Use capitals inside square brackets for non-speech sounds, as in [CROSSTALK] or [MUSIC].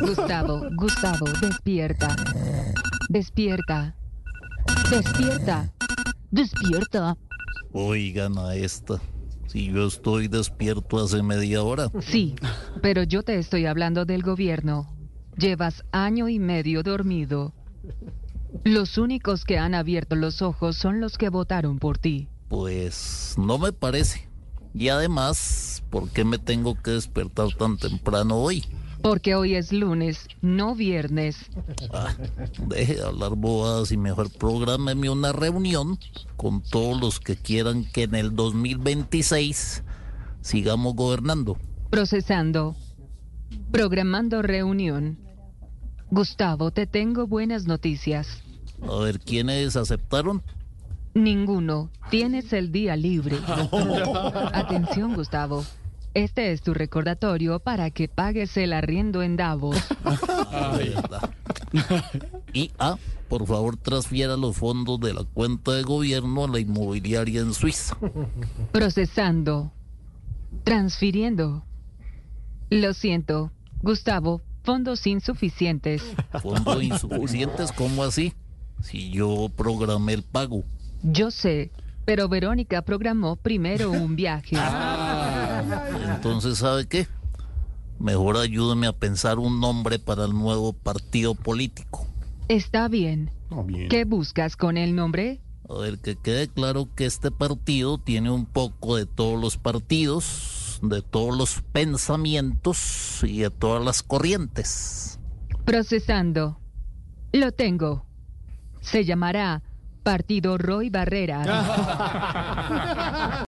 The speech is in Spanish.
Gustavo, Gustavo, despierta. Despierta. Despierta. Despierta. Oigan a esta. Si yo estoy despierto hace media hora. Sí, pero yo te estoy hablando del gobierno. Llevas año y medio dormido. Los únicos que han abierto los ojos son los que votaron por ti. Pues no me parece. Y además, ¿por qué me tengo que despertar tan temprano hoy? Porque hoy es lunes, no viernes. Ah, deje de hablar bobadas y mejor prográmeme una reunión con todos los que quieran que en el 2026 sigamos gobernando. Procesando. Programando reunión. Gustavo, te tengo buenas noticias. A ver, ¿quiénes aceptaron? Ninguno. Tienes el día libre. [LAUGHS] Atención, Gustavo. Este es tu recordatorio para que pagues el arriendo en Davos. Verdad. [LAUGHS] Y A, por favor, transfiera los fondos de la cuenta de gobierno a la inmobiliaria en Suiza. Procesando. Transfiriendo. Lo siento, Gustavo, fondos insuficientes. Fondos insuficientes, ¿cómo así? Si yo programé el pago. Yo sé, pero Verónica programó primero un viaje. Entonces, ¿sabe qué? Mejor ayúdeme a pensar un nombre para el nuevo partido político. Está bien. ¿Qué buscas con el nombre? A ver, que quede claro que este partido tiene un poco de todos los partidos, de todos los pensamientos y de todas las corrientes. Procesando. Lo tengo. Se llamará Partido Roy Barrera. [LAUGHS]